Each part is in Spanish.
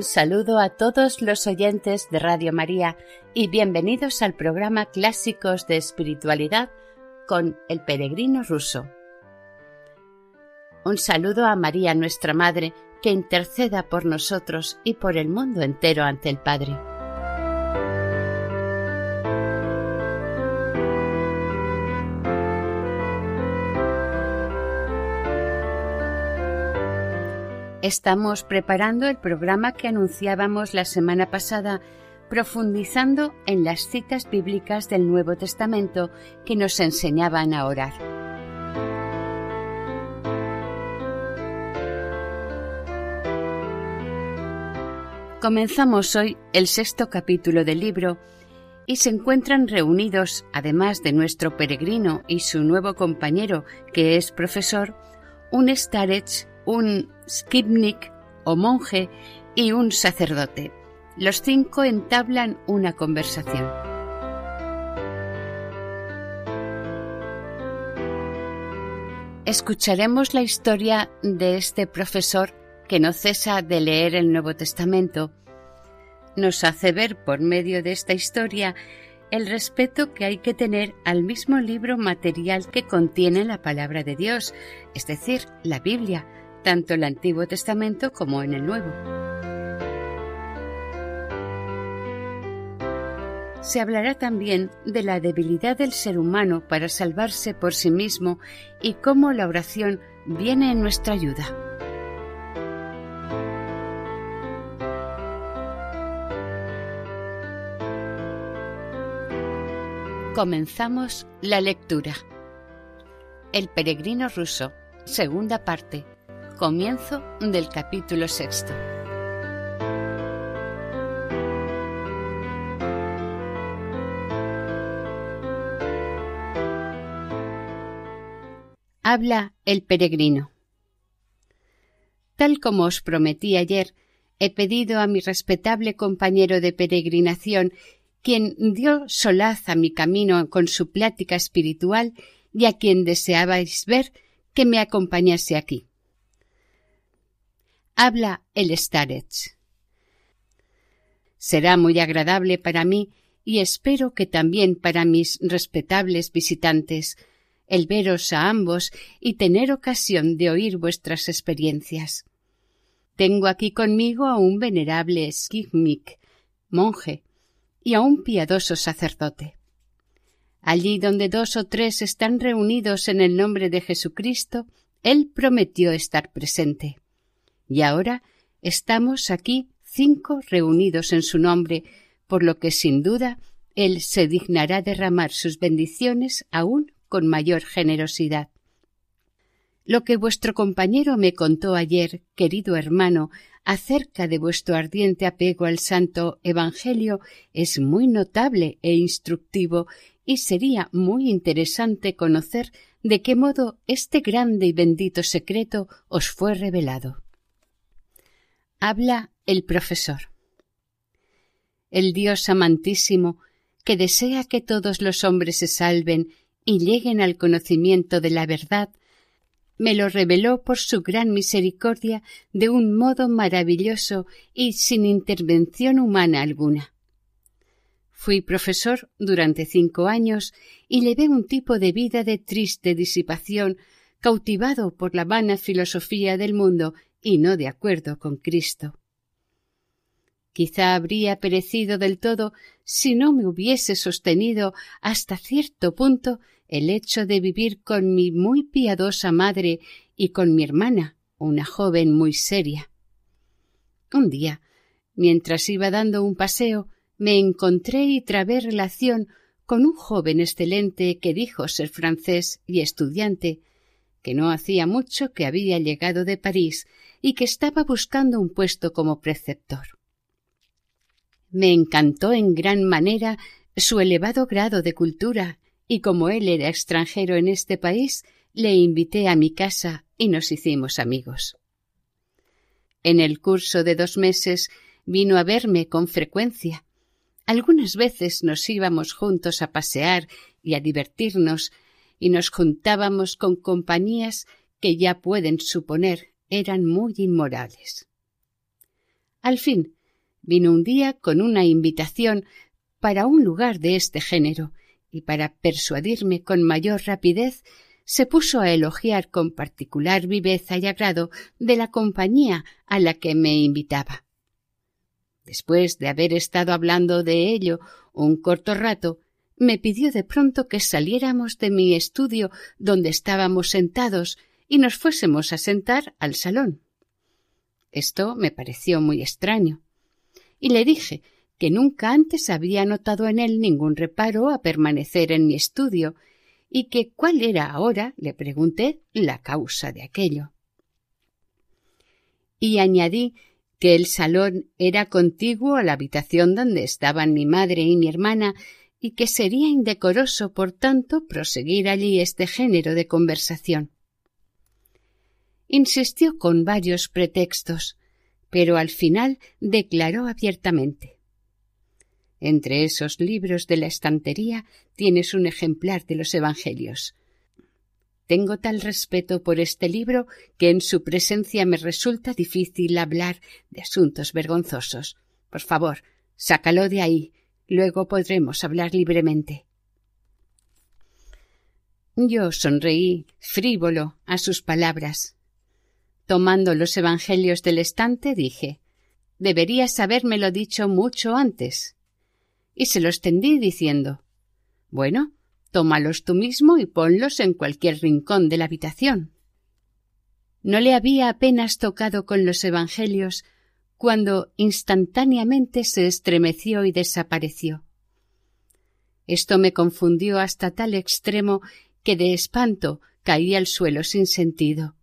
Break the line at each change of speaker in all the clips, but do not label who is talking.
Un saludo a todos los oyentes de Radio María y bienvenidos al programa Clásicos de Espiritualidad con el peregrino ruso. Un saludo a María nuestra Madre, que interceda por nosotros y por el mundo entero ante el Padre. Estamos preparando el programa que anunciábamos la semana pasada, profundizando en las citas bíblicas del Nuevo Testamento que nos enseñaban a orar. Comenzamos hoy el sexto capítulo del libro y se encuentran reunidos, además de nuestro peregrino y su nuevo compañero, que es profesor, un starech un skibnik o monje y un sacerdote. Los cinco entablan una conversación. Escucharemos la historia de este profesor que no cesa de leer el Nuevo Testamento. Nos hace ver por medio de esta historia el respeto que hay que tener al mismo libro material que contiene la palabra de Dios, es decir, la Biblia, tanto el Antiguo Testamento como en el Nuevo. Se hablará también de la debilidad del ser humano para salvarse por sí mismo y cómo la oración viene en nuestra ayuda. Comenzamos la lectura. El peregrino ruso, segunda parte, Comienzo del capítulo sexto. Habla el peregrino. Tal como os prometí ayer, he pedido a mi respetable compañero de peregrinación, quien dio solaz a mi camino con su plática espiritual y a quien deseabais ver, que me acompañase aquí habla el Starets. Será muy agradable para mí y espero que también para mis respetables visitantes el veros a ambos y tener ocasión de oír vuestras experiencias. Tengo aquí conmigo a un venerable skigmik, monje, y a un piadoso sacerdote. Allí donde dos o tres están reunidos en el nombre de Jesucristo, Él prometió estar presente. Y ahora estamos aquí cinco reunidos en su nombre, por lo que sin duda Él se dignará derramar sus bendiciones aún con mayor generosidad. Lo que vuestro compañero me contó ayer, querido hermano, acerca de vuestro ardiente apego al Santo Evangelio es muy notable e instructivo y sería muy interesante conocer de qué modo este grande y bendito secreto os fue revelado. Habla el profesor. El Dios amantísimo, que desea que todos los hombres se salven y lleguen al conocimiento de la verdad, me lo reveló por su gran misericordia de un modo maravilloso y sin intervención humana alguna. Fui profesor durante cinco años y llevé un tipo de vida de triste disipación, cautivado por la vana filosofía del mundo y no de acuerdo con Cristo. Quizá habría perecido del todo si no me hubiese sostenido hasta cierto punto el hecho de vivir con mi muy piadosa madre y con mi hermana, una joven muy seria. Un día, mientras iba dando un paseo, me encontré y trabé relación con un joven excelente que dijo ser francés y estudiante, que no hacía mucho que había llegado de París y que estaba buscando un puesto como preceptor. Me encantó en gran manera su elevado grado de cultura, y como él era extranjero en este país, le invité a mi casa y nos hicimos amigos. En el curso de dos meses vino a verme con frecuencia. Algunas veces nos íbamos juntos a pasear y a divertirnos, y nos juntábamos con compañías que ya pueden suponer eran muy inmorales. Al fin, vino un día con una invitación para un lugar de este género, y para persuadirme con mayor rapidez se puso a elogiar con particular viveza y agrado de la compañía a la que me invitaba. Después de haber estado hablando de ello un corto rato, me pidió de pronto que saliéramos de mi estudio donde estábamos sentados y nos fuésemos a sentar al salón. Esto me pareció muy extraño, y le dije que nunca antes había notado en él ningún reparo a permanecer en mi estudio, y que cuál era ahora, le pregunté, la causa de aquello. Y añadí que el salón era contiguo a la habitación donde estaban mi madre y mi hermana y que sería indecoroso, por tanto, proseguir allí este género de conversación. Insistió con varios pretextos, pero al final declaró abiertamente Entre esos libros de la estantería tienes un ejemplar de los Evangelios. Tengo tal respeto por este libro que en su presencia me resulta difícil hablar de asuntos vergonzosos. Por favor, sácalo de ahí Luego podremos hablar libremente. Yo sonreí, frívolo, a sus palabras. Tomando los Evangelios del estante, dije Deberías habérmelo dicho mucho antes. Y se los tendí diciendo Bueno, tómalos tú mismo y ponlos en cualquier rincón de la habitación. No le había apenas tocado con los Evangelios cuando instantáneamente se estremeció y desapareció. Esto me confundió hasta tal extremo que de espanto caí al suelo sin sentido.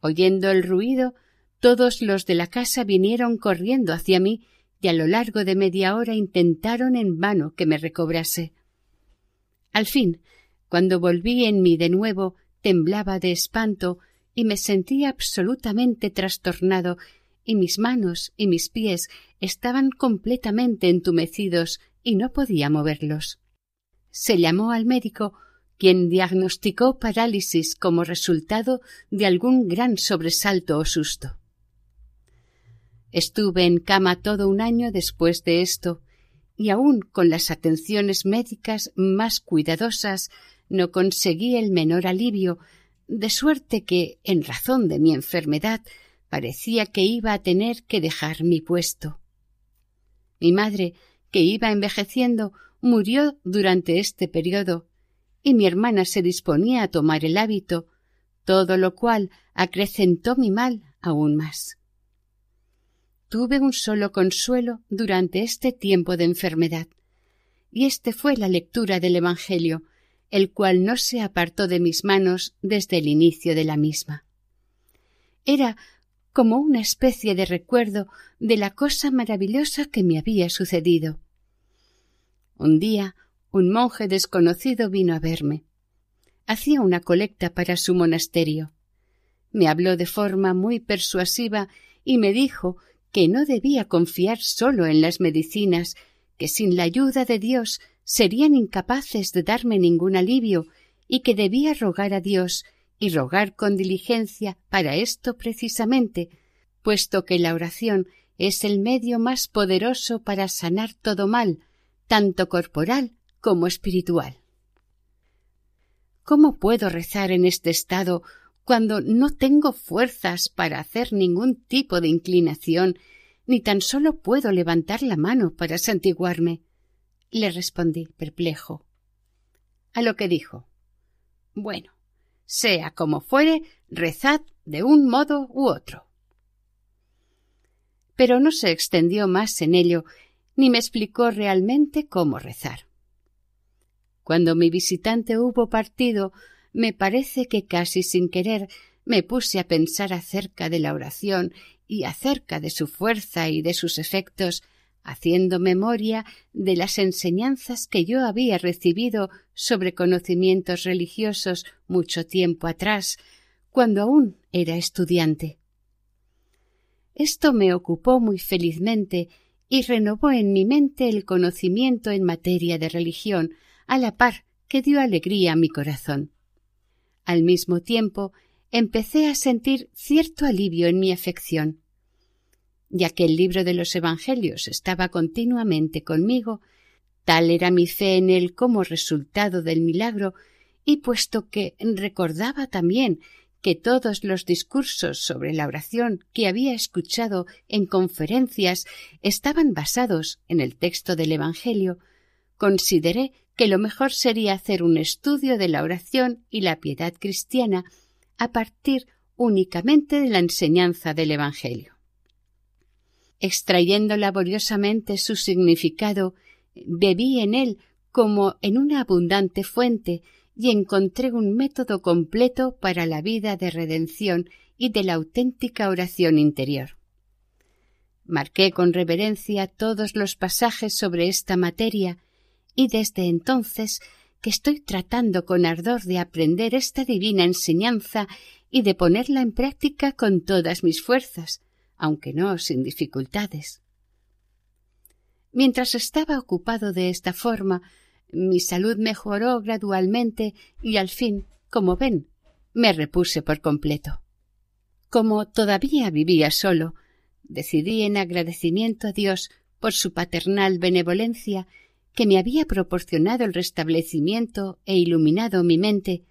Oyendo el ruido, todos los de la casa vinieron corriendo hacia mí y a lo largo de media hora intentaron en vano que me recobrase. Al fin, cuando volví en mí de nuevo, temblaba de espanto y me sentía absolutamente trastornado y mis manos y mis pies estaban completamente entumecidos y no podía moverlos. Se llamó al médico, quien diagnosticó parálisis como resultado de algún gran sobresalto o susto. Estuve en cama todo un año después de esto, y aun con las atenciones médicas más cuidadosas no conseguí el menor alivio, de suerte que, en razón de mi enfermedad, parecía que iba a tener que dejar mi puesto. Mi madre, que iba envejeciendo, murió durante este periodo, y mi hermana se disponía a tomar el hábito, todo lo cual acrecentó mi mal aún más. Tuve un solo consuelo durante este tiempo de enfermedad, y este fue la lectura del Evangelio, el cual no se apartó de mis manos desde el inicio de la misma. Era como una especie de recuerdo de la cosa maravillosa que me había sucedido. Un día un monje desconocido vino a verme. Hacía una colecta para su monasterio. Me habló de forma muy persuasiva y me dijo que no debía confiar solo en las medicinas, que sin la ayuda de Dios serían incapaces de darme ningún alivio y que debía rogar a Dios y rogar con diligencia para esto precisamente, puesto que la oración es el medio más poderoso para sanar todo mal, tanto corporal como espiritual. ¿Cómo puedo rezar en este estado cuando no tengo fuerzas para hacer ningún tipo de inclinación, ni tan solo puedo levantar la mano para santiguarme? Le respondí perplejo. A lo que dijo Bueno, sea como fuere, rezad de un modo u otro. Pero no se extendió más en ello, ni me explicó realmente cómo rezar. Cuando mi visitante hubo partido, me parece que casi sin querer me puse a pensar acerca de la oración y acerca de su fuerza y de sus efectos, haciendo memoria de las enseñanzas que yo había recibido sobre conocimientos religiosos mucho tiempo atrás, cuando aún era estudiante. Esto me ocupó muy felizmente y renovó en mi mente el conocimiento en materia de religión, a la par que dio alegría a mi corazón. Al mismo tiempo empecé a sentir cierto alivio en mi afección. Ya que el libro de los Evangelios estaba continuamente conmigo, tal era mi fe en él como resultado del milagro, y puesto que recordaba también que todos los discursos sobre la oración que había escuchado en conferencias estaban basados en el texto del Evangelio, consideré que lo mejor sería hacer un estudio de la oración y la piedad cristiana a partir únicamente de la enseñanza del Evangelio. Extrayendo laboriosamente su significado, bebí en él como en una abundante fuente y encontré un método completo para la vida de redención y de la auténtica oración interior. Marqué con reverencia todos los pasajes sobre esta materia y desde entonces que estoy tratando con ardor de aprender esta divina enseñanza y de ponerla en práctica con todas mis fuerzas, aunque no sin dificultades. Mientras estaba ocupado de esta forma, mi salud mejoró gradualmente y al fin, como ven, me repuse por completo. Como todavía vivía solo, decidí en agradecimiento a Dios por su paternal benevolencia que me había proporcionado el restablecimiento e iluminado mi mente,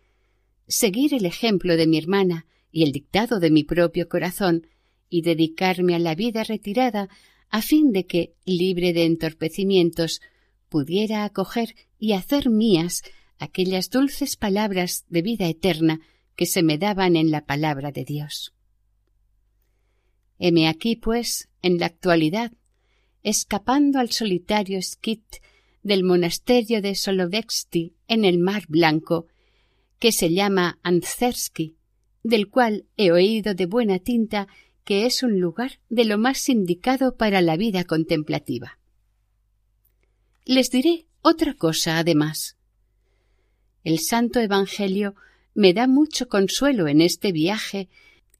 seguir el ejemplo de mi hermana y el dictado de mi propio corazón y dedicarme a la vida retirada a fin de que, libre de entorpecimientos, pudiera acoger y hacer mías aquellas dulces palabras de vida eterna que se me daban en la palabra de Dios. Heme aquí, pues, en la actualidad, escapando al solitario skit del monasterio de Solovetsky en el Mar Blanco, que se llama Anzersky, del cual he oído de buena tinta que es un lugar de lo más indicado para la vida contemplativa. Les diré otra cosa además. El Santo Evangelio me da mucho consuelo en este viaje,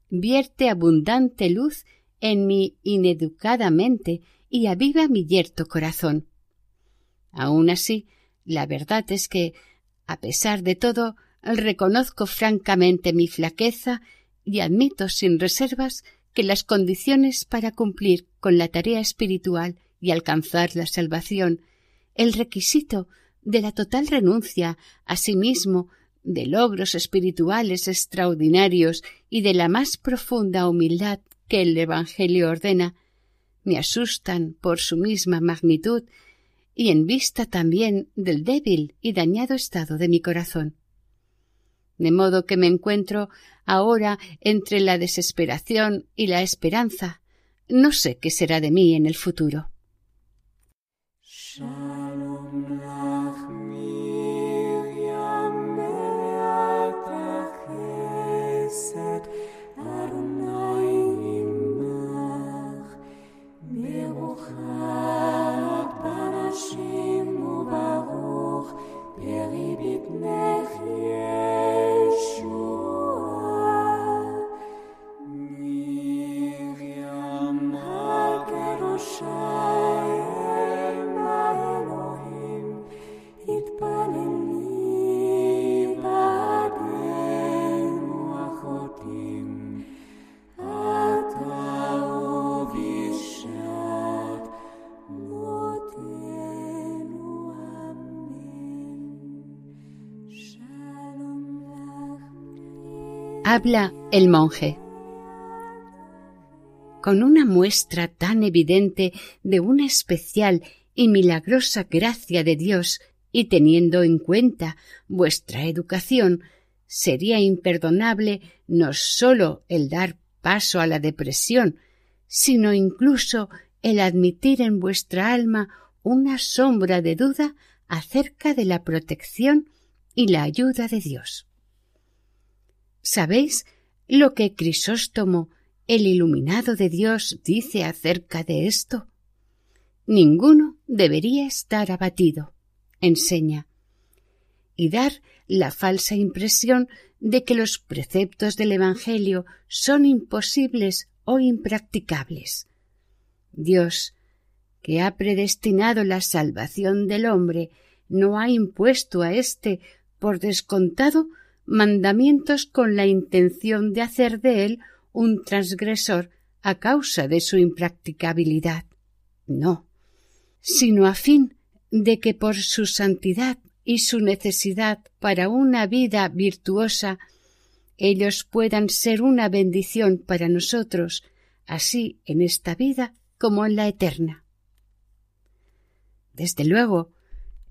vierte abundante luz en mi ineducada mente y aviva mi yerto corazón. Aun así, la verdad es que, a pesar de todo, reconozco francamente mi flaqueza y admito sin reservas que las condiciones para cumplir con la tarea espiritual y alcanzar la salvación, el requisito de la total renuncia a sí mismo, de logros espirituales extraordinarios y de la más profunda humildad que el Evangelio ordena, me asustan por su misma magnitud y en vista también del débil y dañado estado de mi corazón. De modo que me encuentro ahora entre la desesperación y la esperanza. No sé qué será de mí en el futuro. Habla el monje. Con una muestra tan evidente de una especial y milagrosa gracia de Dios y teniendo en cuenta vuestra educación, sería imperdonable no sólo el dar paso a la depresión, sino incluso el admitir en vuestra alma una sombra de duda acerca de la protección y la ayuda de Dios. ¿Sabéis lo que Crisóstomo, el iluminado de Dios, dice acerca de esto? Ninguno debería estar abatido, enseña, y dar la falsa impresión de que los preceptos del Evangelio son imposibles o impracticables. Dios, que ha predestinado la salvación del hombre, no ha impuesto a éste, por descontado, mandamientos con la intención de hacer de él un transgresor a causa de su impracticabilidad. No, sino a fin de que por su santidad y su necesidad para una vida virtuosa ellos puedan ser una bendición para nosotros, así en esta vida como en la eterna. Desde luego,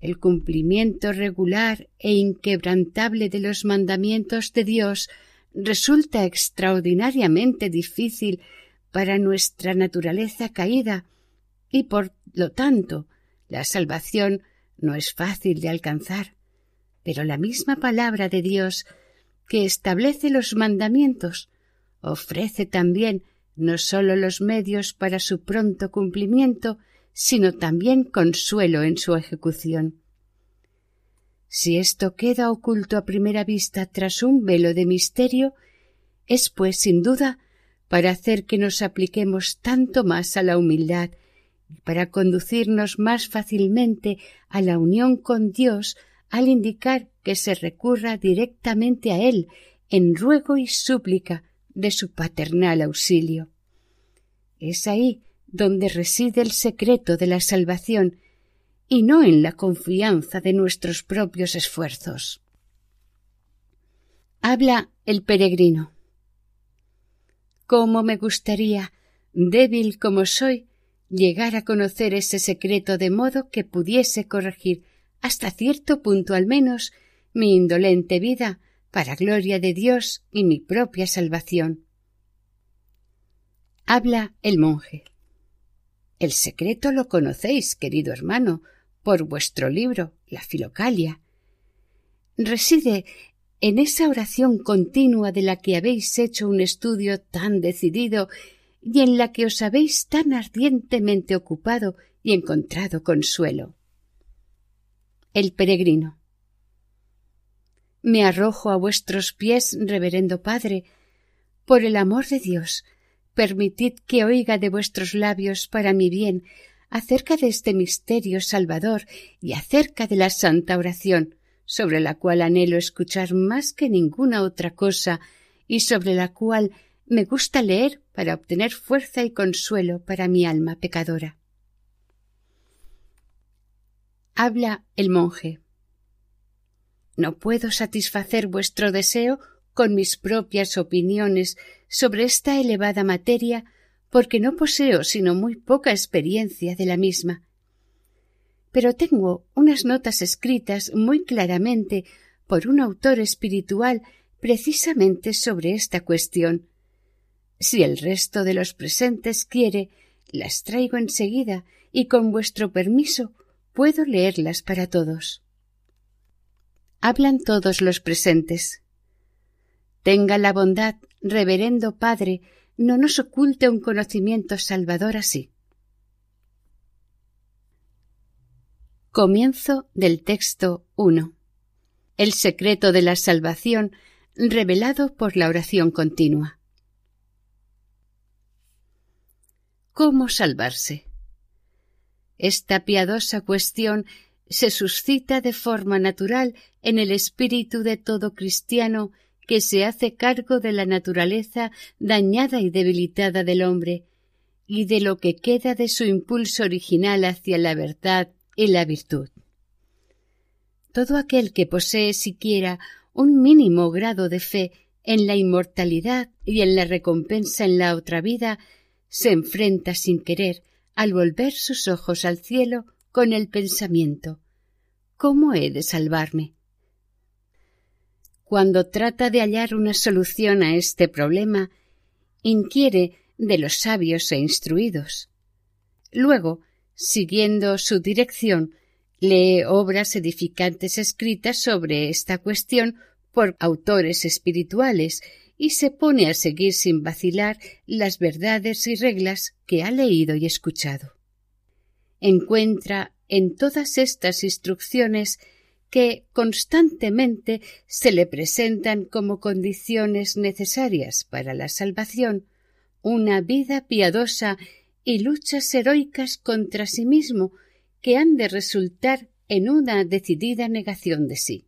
el cumplimiento regular e inquebrantable de los mandamientos de Dios resulta extraordinariamente difícil para nuestra naturaleza caída y por lo tanto la salvación no es fácil de alcanzar. Pero la misma palabra de Dios que establece los mandamientos ofrece también no sólo los medios para su pronto cumplimiento, sino también consuelo en su ejecución. Si esto queda oculto a primera vista tras un velo de misterio, es pues sin duda para hacer que nos apliquemos tanto más a la humildad y para conducirnos más fácilmente a la unión con Dios al indicar que se recurra directamente a Él en ruego y súplica de su paternal auxilio. Es ahí donde reside el secreto de la salvación y no en la confianza de nuestros propios esfuerzos. Habla el peregrino. Cómo me gustaría, débil como soy, llegar a conocer ese secreto de modo que pudiese corregir hasta cierto punto al menos mi indolente vida para gloria de Dios y mi propia salvación. Habla el monje. El secreto lo conocéis, querido hermano, por vuestro libro, La Filocalia. Reside en esa oración continua de la que habéis hecho un estudio tan decidido y en la que os habéis tan ardientemente ocupado y encontrado consuelo. El peregrino. Me arrojo a vuestros pies, reverendo Padre, por el amor de Dios, permitid que oiga de vuestros labios para mi bien acerca de este misterio salvador y acerca de la santa oración, sobre la cual anhelo escuchar más que ninguna otra cosa y sobre la cual me gusta leer para obtener fuerza y consuelo para mi alma pecadora. Habla el monje. No puedo satisfacer vuestro deseo con mis propias opiniones sobre esta elevada materia porque no poseo sino muy poca experiencia de la misma. Pero tengo unas notas escritas muy claramente por un autor espiritual precisamente sobre esta cuestión, si el resto de los presentes quiere, las traigo enseguida y con vuestro permiso puedo leerlas para todos. Hablan todos los presentes. Tenga la bondad, reverendo Padre, no nos oculte un conocimiento salvador así. Comienzo del texto 1. El secreto de la salvación revelado por la oración continua. ¿Cómo salvarse? Esta piadosa cuestión se suscita de forma natural en el espíritu de todo cristiano que se hace cargo de la naturaleza dañada y debilitada del hombre y de lo que queda de su impulso original hacia la verdad y la virtud. Todo aquel que posee siquiera un mínimo grado de fe en la inmortalidad y en la recompensa en la otra vida se enfrenta sin querer al volver sus ojos al cielo con el pensamiento ¿Cómo he de salvarme? Cuando trata de hallar una solución a este problema, inquiere de los sabios e instruidos. Luego, siguiendo su dirección, lee obras edificantes escritas sobre esta cuestión por autores espirituales y se pone a seguir sin vacilar las verdades y reglas que ha leído y escuchado. Encuentra en todas estas instrucciones que constantemente se le presentan como condiciones necesarias para la salvación una vida piadosa y luchas heroicas contra sí mismo que han de resultar en una decidida negación de sí.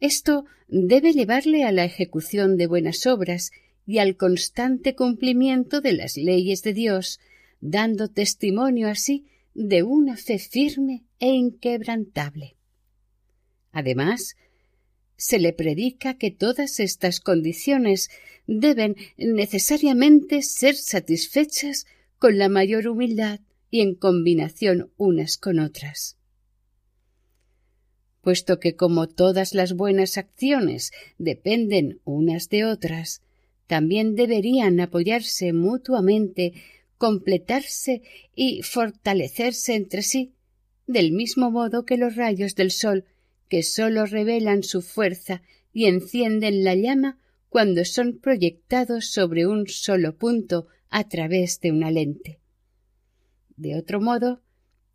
Esto debe llevarle a la ejecución de buenas obras y al constante cumplimiento de las leyes de Dios, dando testimonio así de una fe firme e inquebrantable. Además, se le predica que todas estas condiciones deben necesariamente ser satisfechas con la mayor humildad y en combinación unas con otras. Puesto que como todas las buenas acciones dependen unas de otras, también deberían apoyarse mutuamente, completarse y fortalecerse entre sí, del mismo modo que los rayos del sol, que sólo revelan su fuerza y encienden la llama cuando son proyectados sobre un solo punto a través de una lente. De otro modo,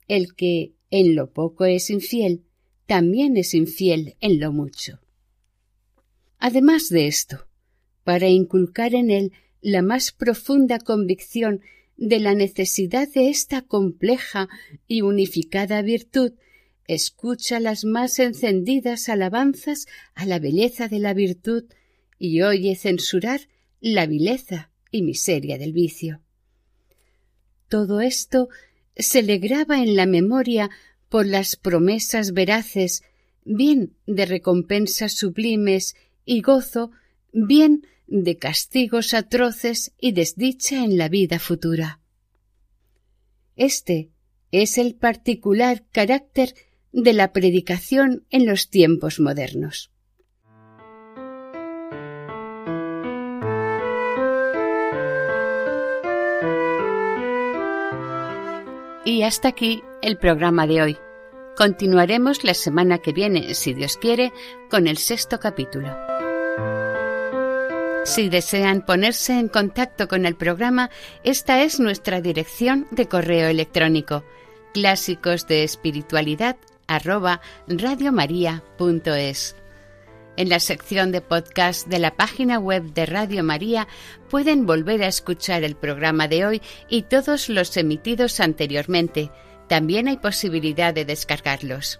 el que en lo poco es infiel, también es infiel en lo mucho. Además de esto, para inculcar en él la más profunda convicción de la necesidad de esta compleja y unificada virtud, escucha las más encendidas alabanzas a la belleza de la virtud y oye censurar la vileza y miseria del vicio. Todo esto se le graba en la memoria por las promesas veraces, bien de recompensas sublimes y gozo, bien de castigos atroces y desdicha en la vida futura. Este es el particular carácter de la predicación en los tiempos modernos. Y hasta aquí el programa de hoy. Continuaremos la semana que viene, si Dios quiere, con el sexto capítulo. Si desean ponerse en contacto con el programa, esta es nuestra dirección de correo electrónico clásicos de espiritualidad arroba radiomaria.es. En la sección de podcast de la página web de Radio María pueden volver a escuchar el programa de hoy y todos los emitidos anteriormente. También hay posibilidad de descargarlos.